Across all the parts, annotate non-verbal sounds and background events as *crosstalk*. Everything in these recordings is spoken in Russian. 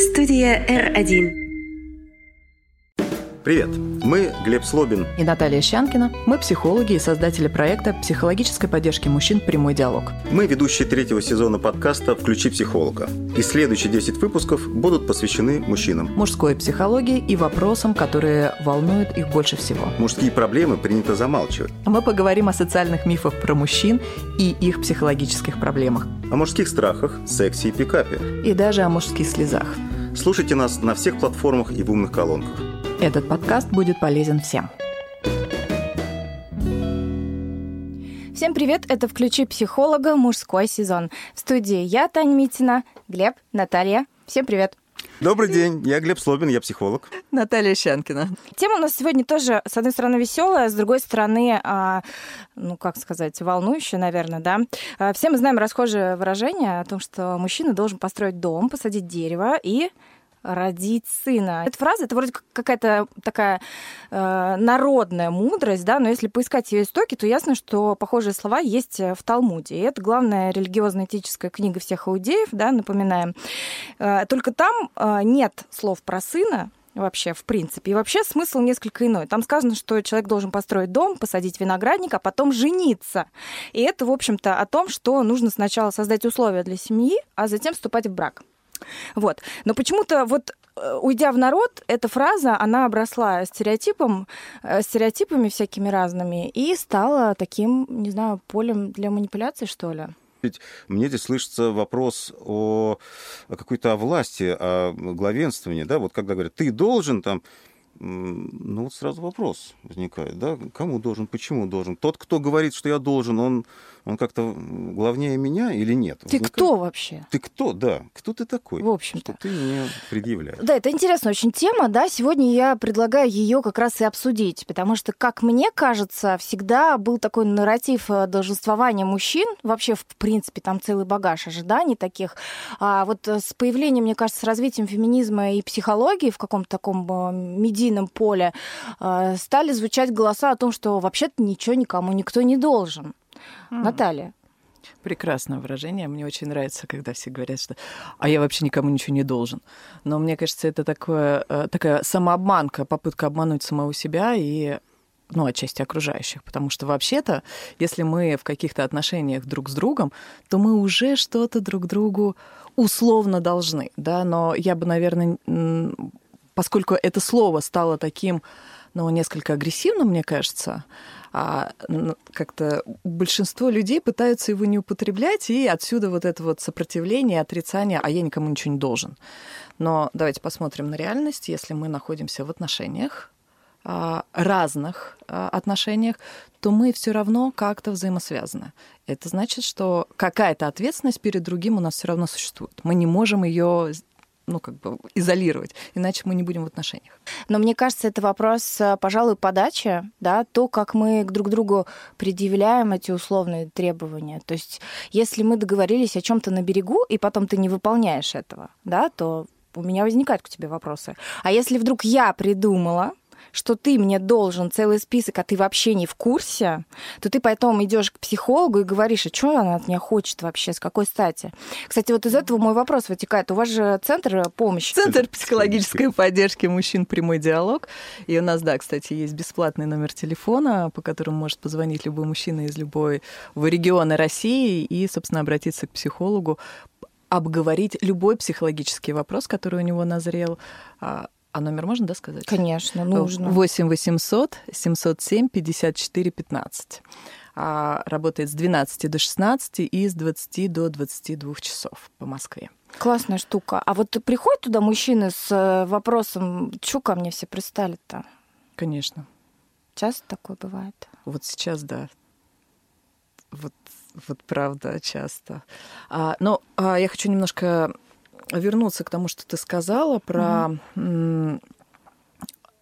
Студия R1. Привет, мы Глеб Слобин и Наталья Щанкина. Мы психологи и создатели проекта психологической поддержки мужчин «Прямой диалог». Мы ведущие третьего сезона подкаста «Включи психолога». И следующие 10 выпусков будут посвящены мужчинам. Мужской психологии и вопросам, которые волнуют их больше всего. Мужские проблемы принято замалчивать. Мы поговорим о социальных мифах про мужчин и их психологических проблемах. О мужских страхах, сексе и пикапе. И даже о мужских слезах. Слушайте нас на всех платформах и в умных колонках. Этот подкаст будет полезен всем. Всем привет, это «Включи психолога. Мужской сезон». В студии я, Таня Митина, Глеб, Наталья. Всем привет. Добрый день, я Глеб Слобин, я психолог. Наталья Щанкина. Тема у нас сегодня тоже, с одной стороны, веселая, с другой стороны, а, ну, как сказать, волнующая, наверное, да. А, все мы знаем расхожее выражение о том, что мужчина должен построить дом, посадить дерево и родить сына. Эта фраза это вроде как какая-то такая э, народная мудрость, да, но если поискать ее истоки, то ясно, что похожие слова есть в Талмуде. И это главная религиозно-этическая книга всех иудеев, да, напоминаем. Э, только там э, нет слов про сына, вообще, в принципе. И вообще смысл несколько иной. Там сказано, что человек должен построить дом, посадить виноградник, а потом жениться. И это, в общем-то, о том, что нужно сначала создать условия для семьи, а затем вступать в брак. Вот. Но почему-то вот э, уйдя в народ, эта фраза, она обросла стереотипом, э, стереотипами всякими разными и стала таким, не знаю, полем для манипуляции, что ли. Ведь мне здесь слышится вопрос о, о какой-то о власти, о главенствовании, да, вот когда говорят, ты должен там, ну вот сразу вопрос возникает, да, кому должен, почему должен. Тот, кто говорит, что я должен, он он как-то главнее меня или нет? Ты Возникает... кто вообще? Ты кто, да. Кто ты такой? В общем-то. Что ты мне предъявляешь. Да, это интересная очень тема, да. Сегодня я предлагаю ее как раз и обсудить, потому что, как мне кажется, всегда был такой нарратив э, долженствования мужчин, вообще, в принципе, там целый багаж ожиданий таких. А вот э, с появлением, мне кажется, с развитием феминизма и психологии в каком-то таком э, медийном поле стали звучать голоса о том, что вообще-то ничего никому никто не должен. Mm. Наталья. Прекрасное выражение. Мне очень нравится, когда все говорят, что «а я вообще никому ничего не должен». Но мне кажется, это такое, э, такая самообманка, попытка обмануть самого себя и ну, отчасти окружающих. Потому что вообще-то, если мы в каких-то отношениях друг с другом, то мы уже что-то друг другу условно должны, да, но я бы, наверное, поскольку это слово стало таким, ну, несколько агрессивным, мне кажется, а как-то большинство людей пытаются его не употреблять, и отсюда вот это вот сопротивление, отрицание, а я никому ничего не должен. Но давайте посмотрим на реальность. Если мы находимся в отношениях, а, разных а, отношениях, то мы все равно как-то взаимосвязаны. Это значит, что какая-то ответственность перед другим у нас все равно существует. Мы не можем ее ну, как бы изолировать, иначе мы не будем в отношениях. Но мне кажется, это вопрос, э, пожалуй, подачи, да, то, как мы друг другу предъявляем эти условные требования. То есть, если мы договорились о чем-то на берегу, и потом ты не выполняешь этого, да, то у меня возникают к тебе вопросы. А если вдруг я придумала, что ты мне должен целый список, а ты вообще не в курсе, то ты потом идешь к психологу и говоришь, а что она от меня хочет вообще, с какой стати? Кстати, вот из этого мой вопрос вытекает. У вас же центр помощи. Центр психологической поддержки мужчин «Прямой диалог». И у нас, да, кстати, есть бесплатный номер телефона, по которому может позвонить любой мужчина из любой региона России и, собственно, обратиться к психологу обговорить любой психологический вопрос, который у него назрел, а, номер можно, да, сказать? Конечно, нужно. 8 800 707 54 15. А, работает с 12 до 16 и с 20 до 22 часов по Москве. Классная штука. А вот приходят туда мужчины с э, вопросом, что ко мне все пристали-то? Конечно. Часто такое бывает? Вот сейчас, да. Вот, вот правда, часто. А, но а, я хочу немножко вернуться к тому, что ты сказала про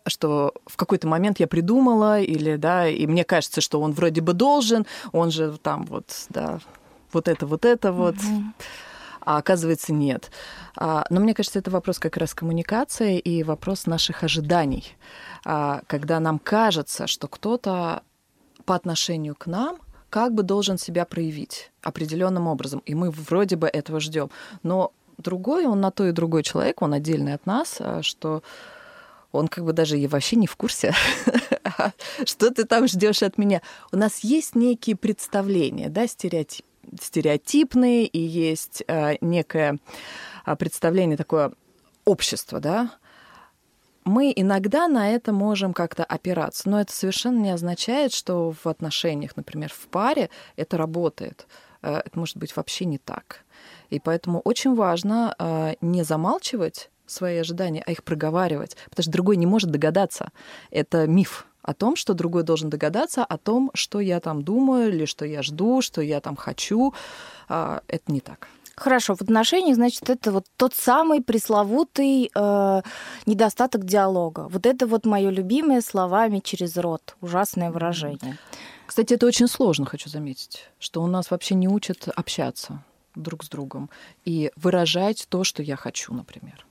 что в какой-то момент я придумала, или, да, и мне кажется, что он вроде бы должен, он же там вот, да, вот это, вот это вот, mm-hmm. а оказывается нет. А, но мне кажется, это вопрос как раз коммуникации и вопрос наших ожиданий, а, когда нам кажется, что кто-то по отношению к нам как бы должен себя проявить определенным образом, и мы вроде бы этого ждем, но другой, он на то и другой человек, он отдельный от нас, а что он как бы даже и вообще не в курсе, *laughs* что ты там ждешь от меня. У нас есть некие представления, да, стереотип, стереотипные, и есть э, некое представление такое общества, да, мы иногда на это можем как-то опираться, но это совершенно не означает, что в отношениях, например, в паре это работает. Это может быть вообще не так. И поэтому очень важно э, не замалчивать свои ожидания, а их проговаривать, потому что другой не может догадаться. Это миф о том, что другой должен догадаться о том, что я там думаю, или что я жду, что я там хочу. А, это не так. Хорошо, в отношениях, значит, это вот тот самый пресловутый э, недостаток диалога. Вот это вот мое любимое словами через рот. Ужасное выражение. Кстати, это очень сложно, хочу заметить, что у нас вообще не учат общаться друг с другом и выражать то, что я хочу, например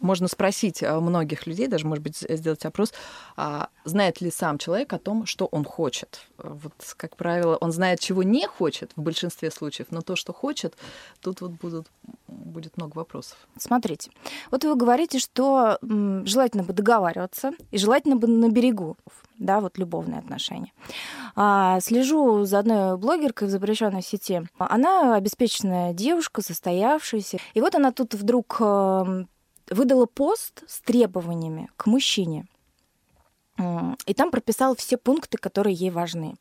можно спросить а, многих людей, даже, может быть, сделать опрос, а, знает ли сам человек о том, что он хочет. Вот, как правило, он знает, чего не хочет в большинстве случаев, но то, что хочет, тут вот будут, будет много вопросов. Смотрите, вот вы говорите, что желательно бы договариваться и желательно бы на берегу, да, вот любовные отношения. А, слежу за одной блогеркой в запрещенной сети. Она обеспеченная девушка, состоявшаяся. И вот она тут вдруг выдала пост с требованиями к мужчине. И там прописала все пункты, которые ей важны.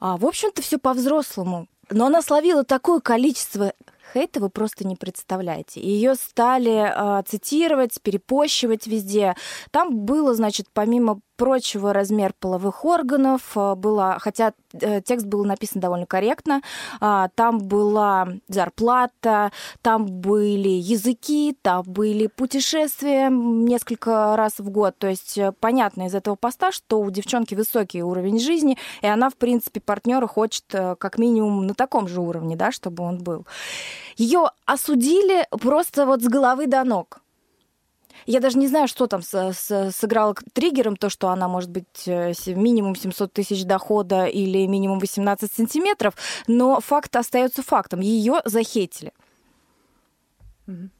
А, в общем-то, все по-взрослому. Но она словила такое количество хейта вы просто не представляете. Ее стали э, цитировать, перепощивать везде. Там было, значит, помимо прочего размер половых органов, а, было, хотя э, текст был написан довольно корректно, а, там была зарплата, там были языки, там были путешествия несколько раз в год. То есть э, понятно из этого поста, что у девчонки высокий уровень жизни, и она, в принципе, партнера хочет э, как минимум на таком же уровне, да, чтобы он был. Ее осудили просто вот с головы до ног. Я даже не знаю, что там сыграло триггером, то, что она может быть э, минимум 700 тысяч дохода или минимум 18 сантиметров, но факт остается фактом. Ее захейтили. Mm-hmm.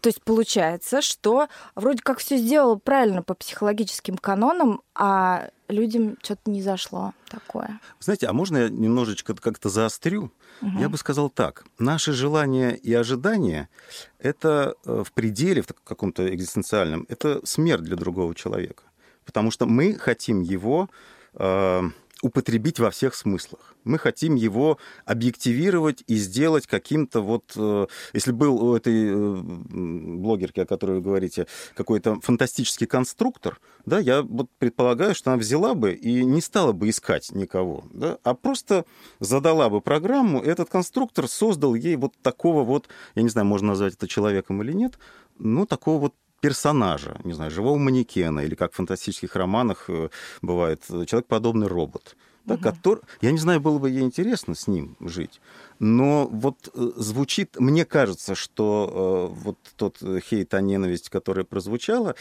То есть получается, что вроде как все сделала правильно по психологическим канонам, а людям что-то не зашло такое. Знаете, а можно я немножечко как-то заострю? Угу. Я бы сказал так. Наши желания и ожидания — это э, в пределе, в каком-то экзистенциальном, это смерть для другого человека. Потому что мы хотим его э, употребить во всех смыслах. Мы хотим его объективировать и сделать каким-то вот... Э, если был у этой э, блогерки, о которой вы говорите, какой-то фантастический конструктор, да, я вот предполагаю, что она взяла бы и не стала бы искать никого, да, а просто задала бы программу, и этот конструктор создал ей вот такого вот, я не знаю, можно назвать это человеком или нет, ну, такого вот персонажа, не знаю, живого манекена, или как в фантастических романах э, бывает, человек-подобный робот. Да, угу. который, я не знаю, было бы ей интересно с ним жить, но вот э, звучит, мне кажется, что э, вот тот хейт, а ненависть, которая прозвучала,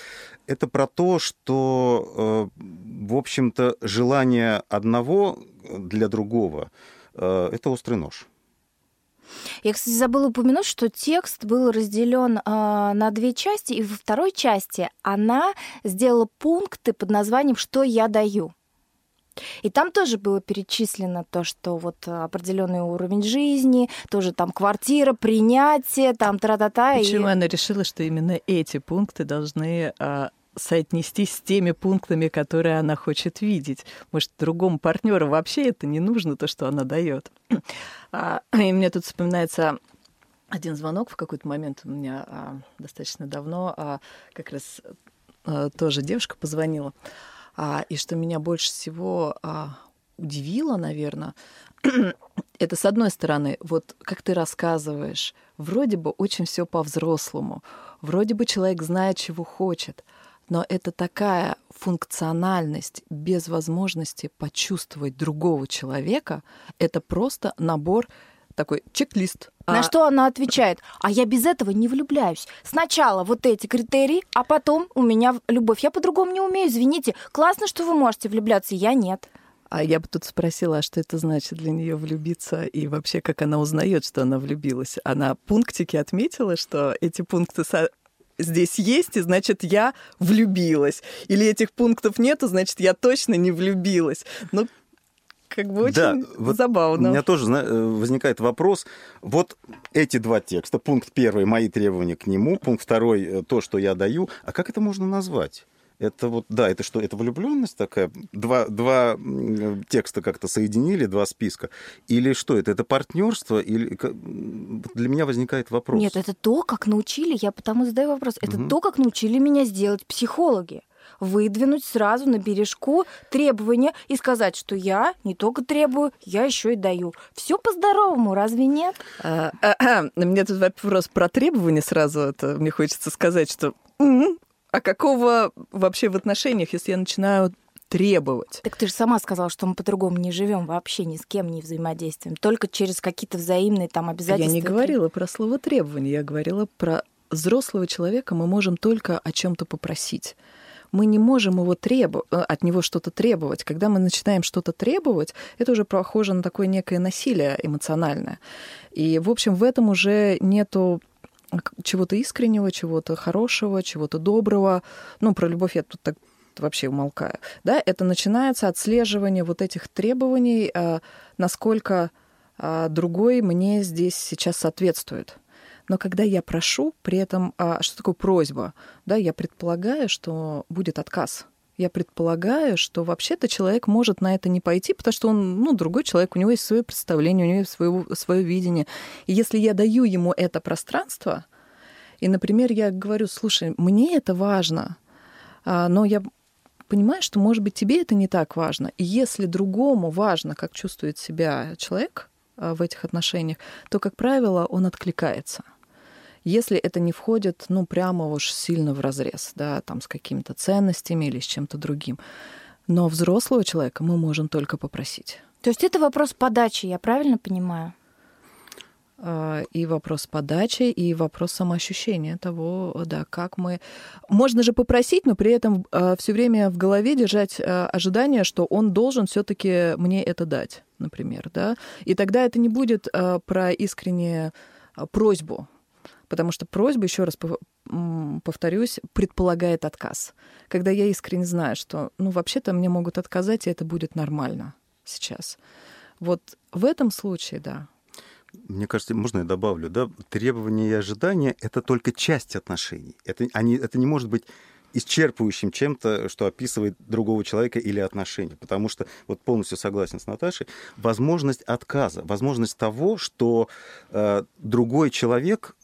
это про то, что, э, в общем-то, желание одного для другого э, это острый нож. Я, кстати, забыла упомянуть, что текст был разделен э, на две части, и во второй части она сделала пункты под названием «Что я даю?». И там тоже было перечислено то, что вот определенный уровень жизни, тоже там квартира, принятие, там тра-та-та. Почему и... она решила, что именно эти пункты должны а, соотнестись с теми пунктами, которые она хочет видеть. Может, другому партнеру вообще это не нужно, то, что она дает. А, и мне тут вспоминается один звонок в какой-то момент у меня а, достаточно давно, а, как раз тоже девушка позвонила. И что меня больше всего удивило, наверное, *clears throat* это с одной стороны, вот как ты рассказываешь, вроде бы очень все по-взрослому, вроде бы человек знает, чего хочет, но это такая функциональность без возможности почувствовать другого человека, это просто набор такой чек-лист. На а... что она отвечает? А я без этого не влюбляюсь. Сначала вот эти критерии, а потом у меня любовь. Я по-другому не умею, извините. Классно, что вы можете влюбляться, я нет. А я бы тут спросила, а что это значит для нее влюбиться и вообще как она узнает, что она влюбилась? Она пунктики отметила, что эти пункты здесь есть, и значит, я влюбилась. Или этих пунктов нету, значит, я точно не влюбилась. Ну, как бы очень да, вот забавно. У меня тоже э, возникает вопрос. Вот эти два текста. Пункт первый – мои требования к нему. Пункт второй то, что я даю. А как это можно назвать? Это вот, да, это что, это влюбленность такая? Два, два текста как-то соединили, два списка? Или что это? Это партнерство? Или для меня возникает вопрос. Нет, это то, как научили, я потому задаю вопрос, это угу. то, как научили меня сделать психологи выдвинуть сразу на бережку требования и сказать, что я не только требую, я еще и даю. Все по-здоровому, разве нет? А, а, а, мне тут вопрос про требования сразу. Это мне хочется сказать, что а какого вообще в отношениях, если я начинаю требовать. Так ты же сама сказала, что мы по-другому не живем вообще ни с кем не взаимодействуем, только через какие-то взаимные там обязательства. Я не говорила про слово требование, я говорила про взрослого человека мы можем только о чем-то попросить мы не можем его требу... Э, от него что-то требовать. Когда мы начинаем что-то требовать, это уже похоже на такое некое насилие эмоциональное. И, в общем, в этом уже нету чего-то искреннего, чего-то хорошего, чего-то доброго. Ну, про любовь я тут так вообще умолкаю. Да, это начинается отслеживание вот этих требований, э, насколько э, другой мне здесь сейчас соответствует. Но когда я прошу, при этом, а, что такое просьба? Да, я предполагаю, что будет отказ. Я предполагаю, что вообще-то человек может на это не пойти, потому что он, ну, другой человек, у него есть свое представление, у него есть свое, свое видение. И если я даю ему это пространство, и, например, я говорю, слушай, мне это важно, а, но я понимаю, что, может быть, тебе это не так важно. И если другому важно, как чувствует себя человек а, в этих отношениях, то, как правило, он откликается если это не входит, ну, прямо уж сильно в разрез, да, там, с какими-то ценностями или с чем-то другим. Но взрослого человека мы можем только попросить. То есть это вопрос подачи, я правильно понимаю? А, и вопрос подачи, и вопрос самоощущения того, да, как мы... Можно же попросить, но при этом а, все время в голове держать а, ожидание, что он должен все таки мне это дать, например, да. И тогда это не будет про искреннюю просьбу, Потому что просьба, еще раз повторюсь, предполагает отказ. Когда я искренне знаю, что, ну, вообще-то мне могут отказать, и это будет нормально сейчас. Вот в этом случае, да. Мне кажется, можно я добавлю, да, требования и ожидания — это только часть отношений. Это, они, это не может быть исчерпывающим чем-то, что описывает другого человека или отношения. Потому что, вот полностью согласен с Наташей, возможность отказа, возможность того, что э, другой человек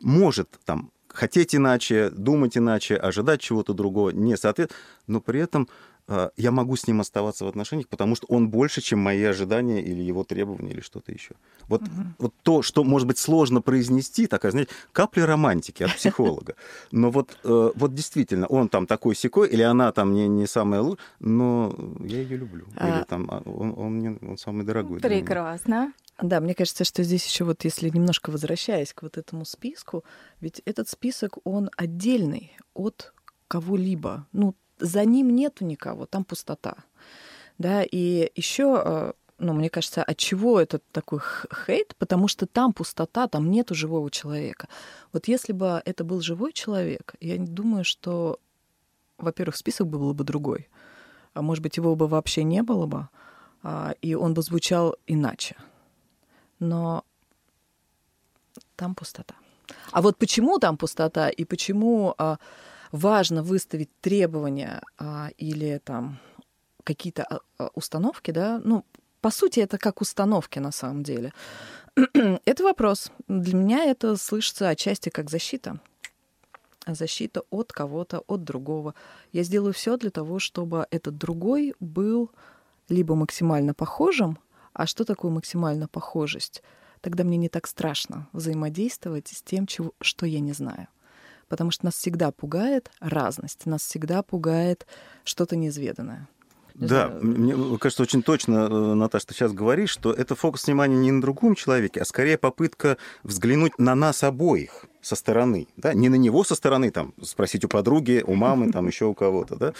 может там хотеть иначе, думать иначе, ожидать чего-то другого, не соответственно, но при этом а, я могу с ним оставаться в отношениях, потому что он больше, чем мои ожидания или его требования или что-то еще. Вот, угу. вот то, что, может быть, сложно произнести, такая, знаете, капля романтики от психолога. *laughs* Но вот, э, вот действительно, он там такой секой, или она там не, не самая лучшая, но я ее люблю. А или там а, он, он мне он самый дорогой. Прекрасно. Да, мне кажется, что здесь еще вот, если немножко возвращаясь к вот этому списку, ведь этот список, он отдельный от кого-либо. Ну, за ним нету никого, там пустота. Да, и еще, э, ну, мне кажется, от чего этот такой хейт? Потому что там пустота, там нету живого человека. Вот если бы это был живой человек, я думаю, что, во-первых, список был бы другой. А может быть, его бы вообще не было бы, а, и он бы звучал иначе. Но там пустота. А вот почему там пустота и почему а, важно выставить требования а, или там какие-то а, а, установки, да, ну, по сути, это как установки на самом деле. *clears throat* это вопрос. Для меня это слышится отчасти как защита. Защита от кого-то, от другого. Я сделаю все для того, чтобы этот другой был либо максимально похожим, а что такое максимально похожесть? Тогда мне не так страшно взаимодействовать с тем, чего, что я не знаю потому что нас всегда пугает разность, нас всегда пугает что-то неизведанное. Не да, мне кажется, очень точно, э, Наташа, ты сейчас говоришь, что это фокус внимания не на другом человеке, а скорее попытка взглянуть на нас обоих со стороны, да, не на него со стороны, там, спросить у подруги, у мамы, там, *laughs* еще у кого-то, да,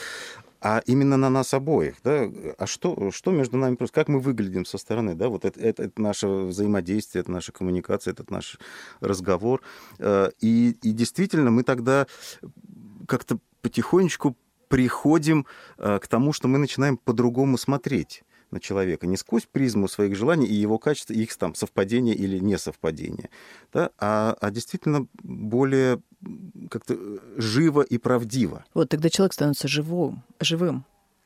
а именно на нас обоих, да, а что, что между нами просто, как мы выглядим со стороны, да, вот это, это, это наше взаимодействие, это наша коммуникация, это наш разговор, э, и, и действительно мы тогда как-то потихонечку приходим э, к тому, что мы начинаем по-другому смотреть на человека, не сквозь призму своих желаний и его качеств, их там совпадения или несовпадения, да, а, а действительно более как-то живо и правдиво. Вот тогда человек становится живым, живым.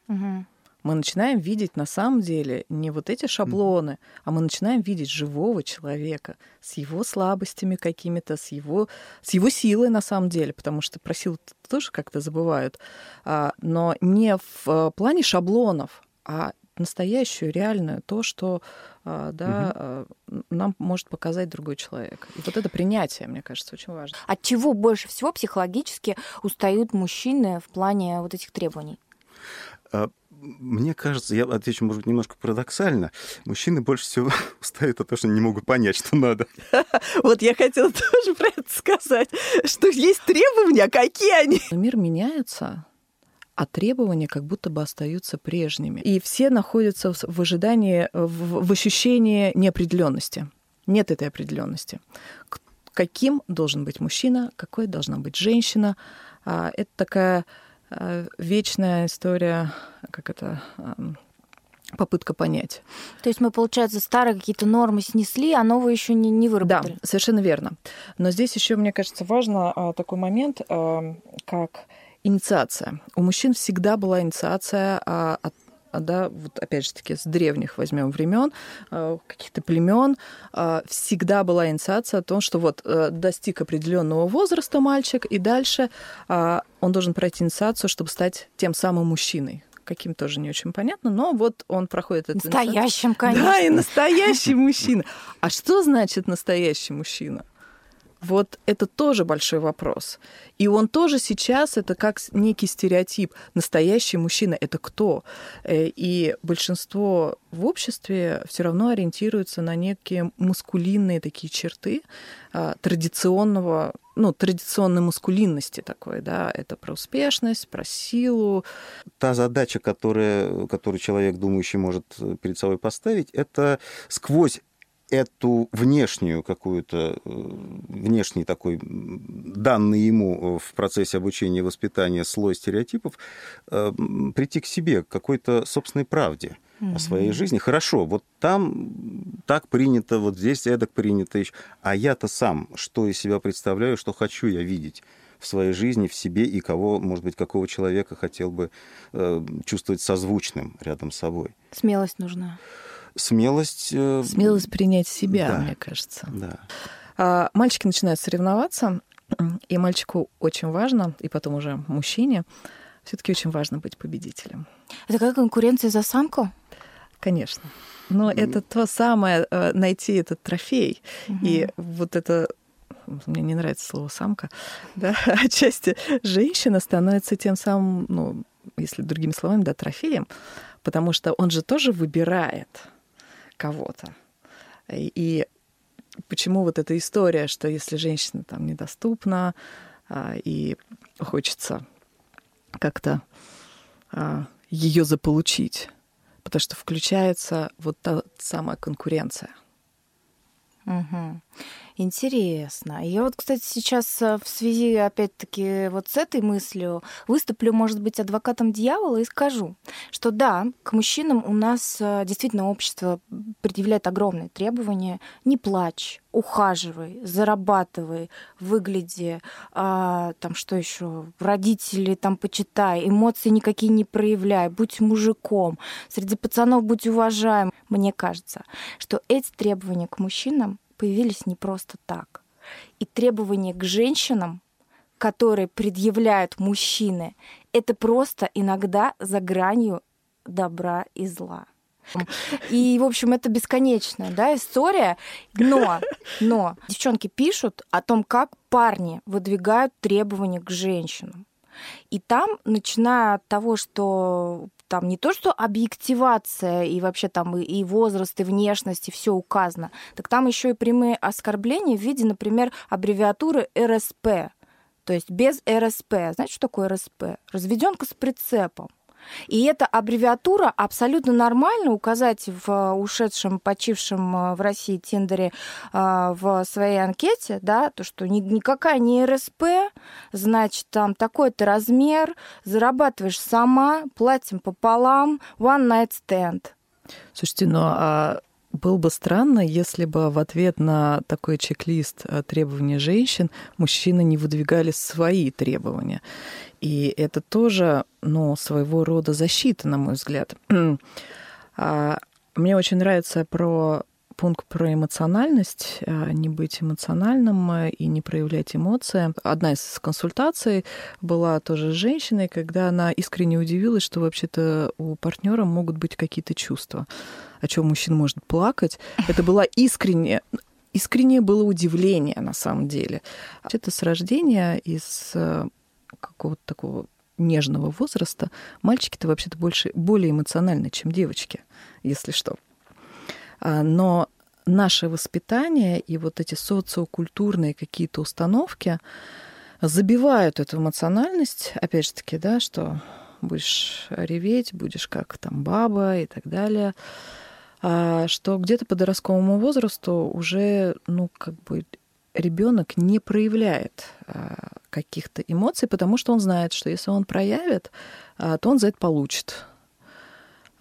Угу. Мы начинаем видеть на самом деле не вот эти шаблоны, а мы начинаем видеть живого человека с его слабостями какими-то, с его, с его силой на самом деле, потому что про силу тоже как-то забывают, а, но не в э, плане шаблонов, а настоящую, реальную, то, что а, да, угу. нам может показать другой человек. И вот это принятие, мне кажется, очень важно. От чего больше всего психологически устают мужчины в плане вот этих требований? А, мне кажется, я отвечу, может быть, немножко парадоксально, мужчины больше всего *laughs* устают от того, что не могут понять, что надо. *laughs* Вот я хотела *laughs* тоже про это сказать, что есть требования, какие они. Мир меняется, а требования как будто бы остаются прежними. И все находятся в ожидании, в, в ощущении неопределенности. Нет этой определенности. Каким должен быть мужчина, какой должна быть женщина. А, это такая а, вечная история, как это попытка понять. То есть мы, получается, старые какие-то нормы снесли, а новые еще не, не выработали. Да, совершенно верно. Но здесь еще, мне кажется, важно а, такой момент, как инициация. У мужчин всегда была инициация а, от а, да, вот опять же таки с древних возьмем времен, а, каких-то племен, а, всегда была инициация о том, что вот э, достиг определенного возраста мальчик, и дальше он должен пройти инициацию, чтобы стать тем самым мужчиной каким тоже не очень понятно, но вот он проходит это. Настоящим, конечно. Да, и настоящий мужчина. А что значит настоящий мужчина? Вот это тоже большой вопрос. И он тоже сейчас это как некий стереотип. Настоящий мужчина это кто? Э, и большинство в обществе все равно ориентируется на некие мускулинные такие черты а, традиционного ну, традиционной мускулинности такой, да, это про успешность, про силу. Та задача, которая, которую человек думающий может перед собой поставить, это сквозь эту внешнюю какую-то, э, внешний такой данный ему в процессе обучения и воспитания слой стереотипов, э, прийти к себе, к какой-то собственной правде о своей жизни. Хорошо, вот там так принято, вот здесь эдак принято. А я-то сам, что из себя представляю, что хочу я видеть в своей жизни, в себе, и кого, может быть, какого человека хотел бы э, чувствовать созвучным рядом с собой. Смелость нужна смелость... Э, смелость принять себя, да. мне кажется. Да. А, мальчики начинают соревноваться, *clears throat* и мальчику очень важно, и потом уже мужчине, все-таки очень важно быть победителем. Это как конкуренция за самку? Конечно. Но mm. это то самое, э, найти этот трофей. Mm-hmm. И вот это мне не нравится слово самка, *laughs* да, *laughs* отчасти женщина становится тем самым, ну, если другими словами, да, трофеем, потому что он же тоже выбирает кого-то. И почему вот эта история, что если женщина там недоступна а, и хочется как-то а, ее заполучить, потому что включается вот та самая конкуренция. Угу. Интересно. Я вот, кстати, сейчас э, в связи, опять-таки, вот с этой мыслью выступлю, может быть, адвокатом дьявола и скажу, что да, к мужчинам у нас э, действительно общество предъявляет огромные требования. Не плачь, ухаживай, зарабатывай, выгляди, а, там что еще, родители там почитай, эмоции никакие не проявляй, будь мужиком, среди пацанов будь уважаем. Мне кажется, что эти требования к мужчинам появились не просто так. И требования к женщинам, которые предъявляют мужчины, это просто иногда за гранью добра и зла. И, в общем, это бесконечная да, история. Но, но девчонки пишут о том, как парни выдвигают требования к женщинам. И там, начиная от того, что там не то, что объективация и вообще там и, и возраст, и внешность, и все указано, так там еще и прямые оскорбления в виде, например, аббревиатуры РСП. То есть без РСП. Знаете, что такое РСП? Разведенка с прицепом. И эта аббревиатура абсолютно нормально указать в ушедшем, почившем э, в России Тиндере э, в своей анкете, да, то, что никакая не РСП, значит, там такой-то размер, зарабатываешь сама, платим пополам, one night stand. Слушайте, ну а было бы странно, если бы в ответ на такой чек-лист э, требований женщин мужчины не выдвигали свои требования. И это тоже, ну, своего рода защита, на мой взгляд. *clears throat* А, мне очень нравится про пункт про эмоциональность, а, не быть эмоциональным э, и не проявлять эмоции. Одна из консультаций была тоже с женщиной, когда она искренне удивилась, что вообще-то у партнера могут быть какие-то чувства. О чем мужчина может плакать. Это была искренне искреннее было удивление на самом деле. Это с рождения из э, какого-то такого нежного возраста мальчики-то вообще-то больше, более эмоциональны, чем девочки, если что. А, но наше воспитание и вот эти социокультурные какие-то установки забивают эту эмоциональность, опять же таки, да, что будешь реветь, будешь как там баба и так далее, а, что где-то по подростковому возрасту уже, ну, как бы ребенок не проявляет а, каких-то эмоций, потому что он знает, что если он проявит, а, то он за это получит.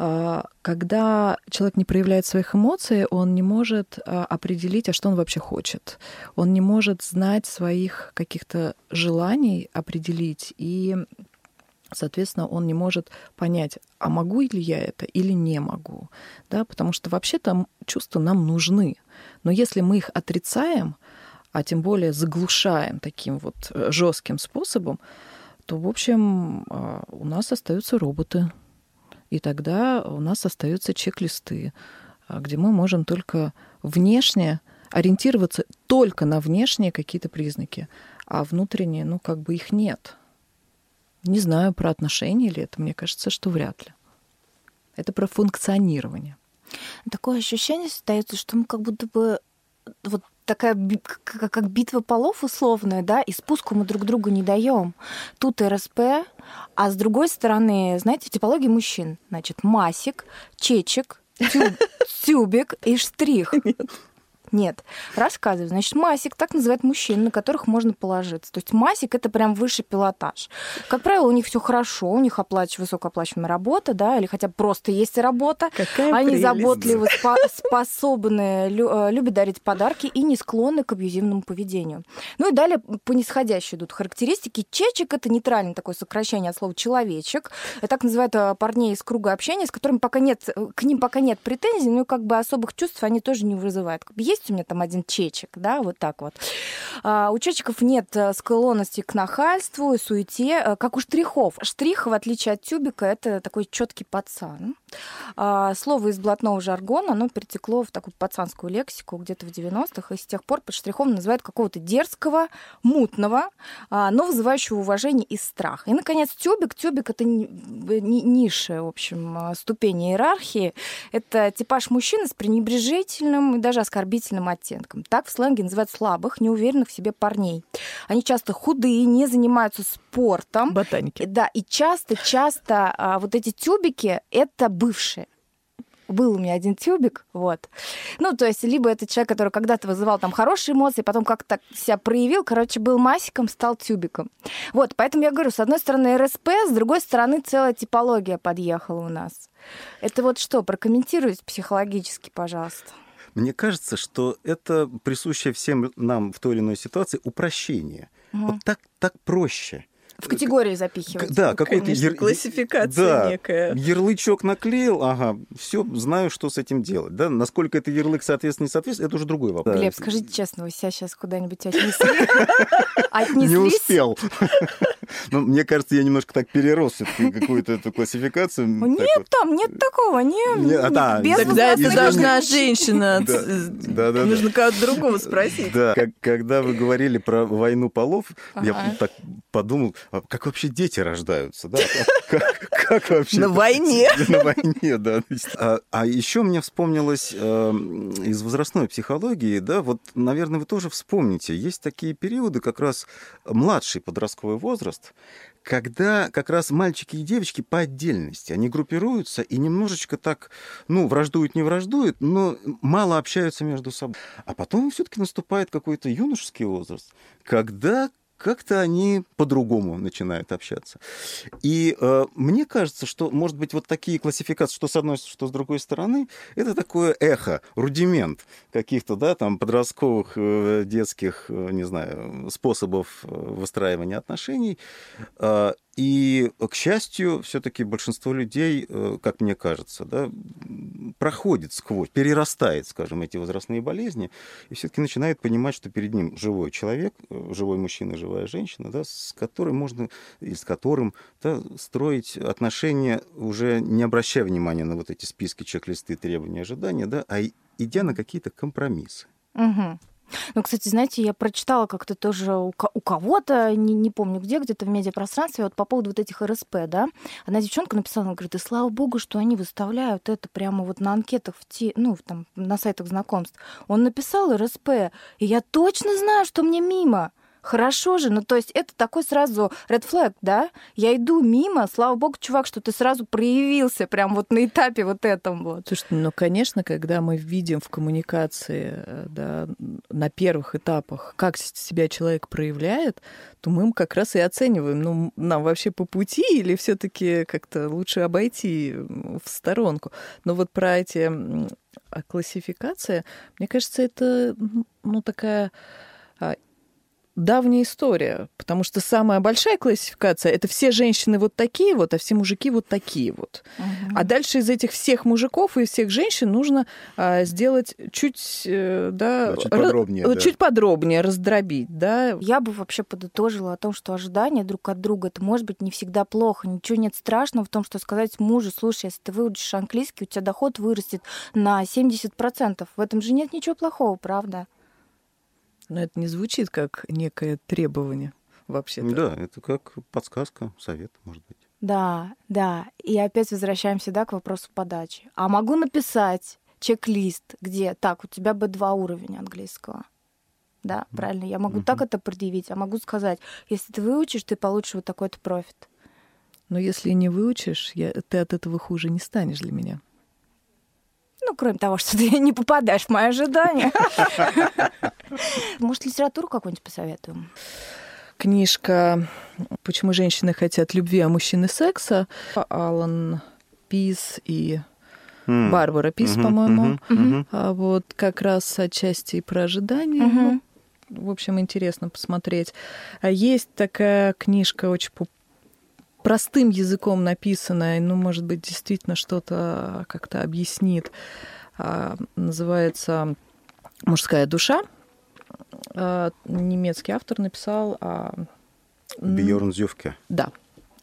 А, когда человек не проявляет своих эмоций, он не может определить, а что он вообще хочет. Он не может знать своих каких-то желаний, определить. И, соответственно, он не может понять, а могу ли я это или не могу. Да? Потому что вообще-то чувства нам нужны. Но если мы их отрицаем, а тем более заглушаем таким вот э, жестким способом, то, в общем, а, у нас остаются роботы. И тогда у нас остаются чек-листы, а, где мы можем только внешне ориентироваться только на внешние какие-то признаки, а внутренние, ну, как бы их нет. Не знаю про отношения ли это, мне кажется, что вряд ли. Это про функционирование. Такое ощущение остается, что мы как будто бы вот такая как битва полов условная, да, и спуску мы друг другу не даем. Тут РСП, а с другой стороны, знаете, типология мужчин. Значит, масик, чечек, тюб, *laughs* тюбик и штрих. Нет. Нет. Рассказываю. Значит, масик так называют мужчин, на которых можно положиться. То есть масик это прям высший пилотаж. Как правило, у них все хорошо, у них оплач... высокооплачиваемая работа, да, или хотя бы просто есть работа. Какая Они прелесть. заботливы, способны, э, любят дарить подарки и не склонны к абьюзивному поведению. Ну и далее по нисходящей идут характеристики. Чечек это нейтральное такое сокращение от слова человечек. Так называют э, парней из круга общения, с которыми пока нет, э, к ним пока нет претензий, но как бы особых чувств они тоже не вызывают. Есть есть у меня там один чечек, да, вот так вот. А, у чечиков нет э, склонности к нахальству и суете, э, как у штрихов. Штрих, в отличие от тюбика, это такой четкий пацан. А, слово из блатного жаргона, оно перетекло в такую пацанскую лексику где-то в 90-х, и с тех пор под штрихом называют какого-то дерзкого, мутного, а, но вызывающего уважение и страх. И, наконец, тюбик. Тюбик — это низшая, в общем, э, ступень иерархии. Это типаж мужчины с пренебрежительным и даже оскорбительным оттенком. Так в сленге называют слабых, неуверенных в себе парней. Они часто худые, не занимаются спортом. Ботаники. Да, и часто-часто а, вот эти тюбики — это бывшие был у меня один тюбик, вот. Ну, то есть, либо это человек, который когда-то вызывал там хорошие эмоции, потом как-то себя проявил, короче, был масиком, стал тюбиком. Вот, поэтому я говорю, с одной стороны РСП, с другой стороны целая типология подъехала у нас. Это вот что, прокомментируйте психологически, пожалуйста. Мне кажется, что это присущее всем нам в той или иной ситуации упрощение. Угу. Вот так, так проще в категории запихивать. Да, какой-то яр... классификация да, некая. Ярлычок наклеил, ага, все, знаю, что с этим делать. Да, насколько это ярлык соответствует, не соответствует, это уже другой вопрос. Глеб, скажите честно, вы себя сейчас куда-нибудь отнесли? *laughs* Не успел. *laughs* Но мне кажется, я немножко так перерос какую-то эту классификацию. Нет там, нет такого, не. А, да, Тогда это должна женщина. *laughs* Нужно кого-то другого спросить. Да, когда вы говорили про войну полов, я так подумал, как вообще дети рождаются? Да? Как, *laughs* как вообще? На войне. *laughs* На войне, да. *laughs* А, а еще мне вспомнилось э, из возрастной психологии, да, вот, наверное, вы тоже вспомните, есть такие периоды, как раз младший подростковый возраст, когда как раз мальчики и девочки по отдельности, они группируются и немножечко так, ну, враждуют, не враждуют, но мало общаются между собой. А потом все-таки наступает какой-то юношеский возраст, когда как-то они по-другому начинают общаться. И э, мне кажется, что, может быть, вот такие классификации, что с одной, что с другой стороны, это такое эхо, рудимент каких-то, да, там, подростковых, э, детских, э, не знаю, способов э, выстраивания отношений. Э, и, к счастью, все-таки большинство людей, э, как мне кажется, да, проходит сквозь, перерастает, скажем, эти возрастные болезни, и все-таки начинает понимать, что перед ним живой человек, э, живой мужчина, живая женщина, да, с которой можно, и с которым да, строить отношения, уже не обращая внимания на вот эти списки, чек-листы, требования, ожидания, да, а идя на какие-то компромиссы. Угу. Ну, кстати, знаете, я прочитала как-то тоже у, кого-то, не, не помню где, где-то в медиапространстве, вот по поводу вот этих РСП, да, одна девчонка написала, она говорит, и слава богу, что они выставляют это прямо вот на анкетах, в те, ну, там, на сайтах знакомств. Он написал РСП, и я точно знаю, что мне мимо. Хорошо же, ну то есть это такой сразу red flag, да? Я иду мимо, слава богу, чувак, что ты сразу проявился прям вот на этапе вот этом вот. Слушай, ну, конечно, когда мы видим в коммуникации, э, да, на первых этапах, как себя человек проявляет, то мы как раз и оцениваем, ну, нам вообще по пути или все таки как-то лучше обойти в сторонку. Но вот про эти классификации, мне кажется, это, ну, такая а, давняя история, потому что самая большая классификация это все женщины вот такие вот, а все мужики вот такие вот. Угу. А дальше из этих всех мужиков и всех женщин нужно а, сделать чуть, э, да, да, чуть подробнее, раз, да. чуть подробнее раздробить, да. Я бы вообще подытожила о том, что ожидания друг от друга это может быть не всегда плохо, ничего нет страшного в том, что сказать мужу, слушай, если ты выучишь английский, у тебя доход вырастет на 70%. В этом же нет ничего плохого, правда? Но это не звучит как некое требование вообще. -то. Да, это как подсказка, совет, может быть. Да, да. И опять возвращаемся да, к вопросу подачи. А могу написать чек-лист, где так, у тебя бы два уровня английского. Да, mm-hmm. правильно. Я могу mm-hmm. так это предъявить, а могу сказать, если ты выучишь, ты получишь вот такой-то профит. Но если не выучишь, я, ты от этого хуже не станешь для меня. Ну, кроме того, что ты не попадаешь в мои ожидания. Может, литературу какую-нибудь посоветуем? Книжка «Почему женщины хотят любви, а мужчины секса» Алан Пис и Барбара Пис, по-моему. А вот как раз отчасти про ожидания. В общем, интересно посмотреть. А есть такая книжка очень простым языком написанная, ну, может быть, действительно что-то как-то объяснит. А, называется «Мужская душа». А, немецкий автор написал... А, Бьорн Зювке. Да,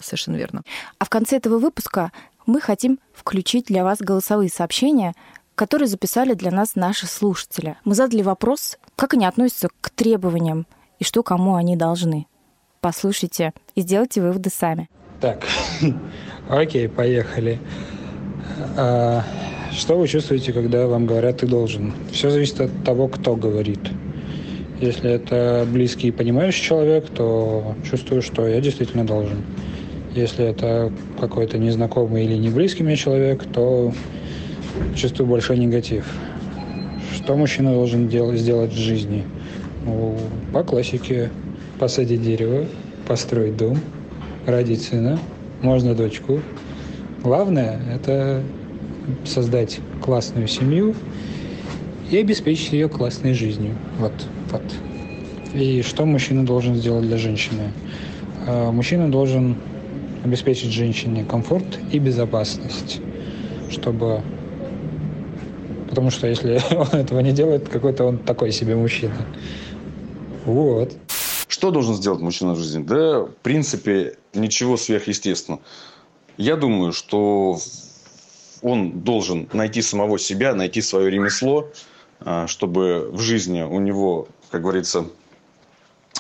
совершенно верно. А в конце этого выпуска мы хотим включить для вас голосовые сообщения, которые записали для нас наши слушатели. Мы задали вопрос, как они относятся к требованиям и что кому они должны. Послушайте и сделайте выводы сами. Так, *laughs* окей, поехали. А, что вы чувствуете, когда вам говорят «ты должен»? Все зависит от того, кто говорит. Если это близкий и понимающий человек, то чувствую, что я действительно должен. Если это какой-то незнакомый или не близкий мне человек, то чувствую большой негатив. Что мужчина должен делать, сделать в жизни? Ну, по классике посадить дерево, построить дом – родить сына, можно дочку. Главное – это создать классную семью и обеспечить ее классной жизнью. Вот, вот. И что мужчина должен сделать для женщины? А, мужчина должен обеспечить женщине комфорт и безопасность, чтобы... Потому что если *laughs* он этого не делает, какой-то он такой себе мужчина. Вот. Что должен сделать мужчина в жизни? Да, в принципе, ничего сверхъестественного. Я думаю, что он должен найти самого себя, найти свое ремесло, а, чтобы в жизни у него, как говорится,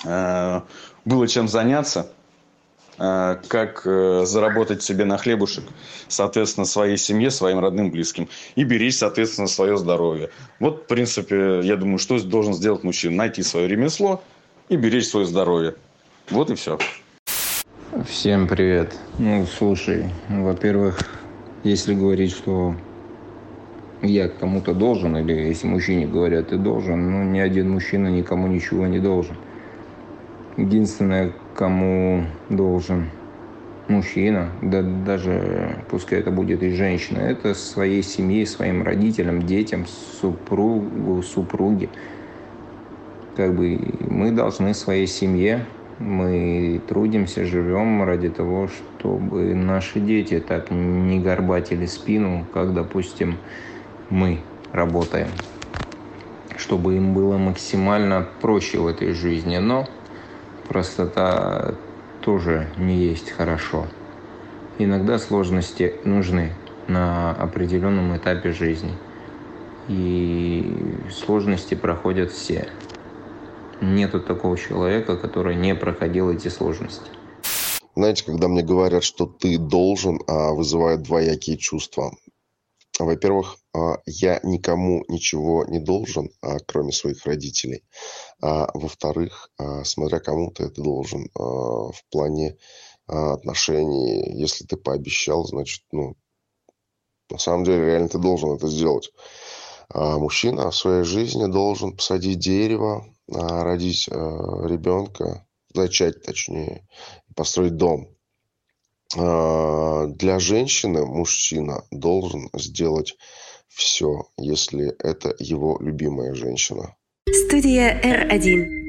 а, было чем заняться. э, как э, заработать себе на хлебушек, соответственно, своей семье, своим родным, близким. И беречь, соответственно, свое здоровье. Вот, в принципе, я думаю, что должен сделать мужчина. Найти свое ремесло и беречь свое здоровье. Вот и все. Всем привет. Ну, слушай, во-первых, если говорить, что я кому-то должен, или если мужчине говорят, ты должен, ну, ни один мужчина никому ничего не должен. Единственное, кому должен мужчина, да даже пускай это будет и женщина, это своей семье, своим родителям, детям, супругу, супруге. Как бы мы должны своей семье, мы трудимся, живем ради того, чтобы наши дети так не горбатили спину, как, допустим, мы работаем, чтобы им было максимально проще в этой жизни. Но простота тоже не есть хорошо. Иногда сложности нужны на определенном этапе жизни. И сложности проходят все. Нету такого человека, который не проходил эти сложности. Знаете, когда мне говорят, что ты должен, а вызывает двоякие чувства. Во-первых, а, я никому ничего не должен, а, кроме своих родителей. А во-вторых, а, смотря кому ты это должен в плане отношений. Если ты пообещал, значит, ну, на самом деле реально ты должен это сделать. Мужчина в своей жизни должен посадить дерево, родить ребенка, зачать точнее, построить дом. А, для женщины мужчина должен сделать все, если это его любимая женщина. Студия R1.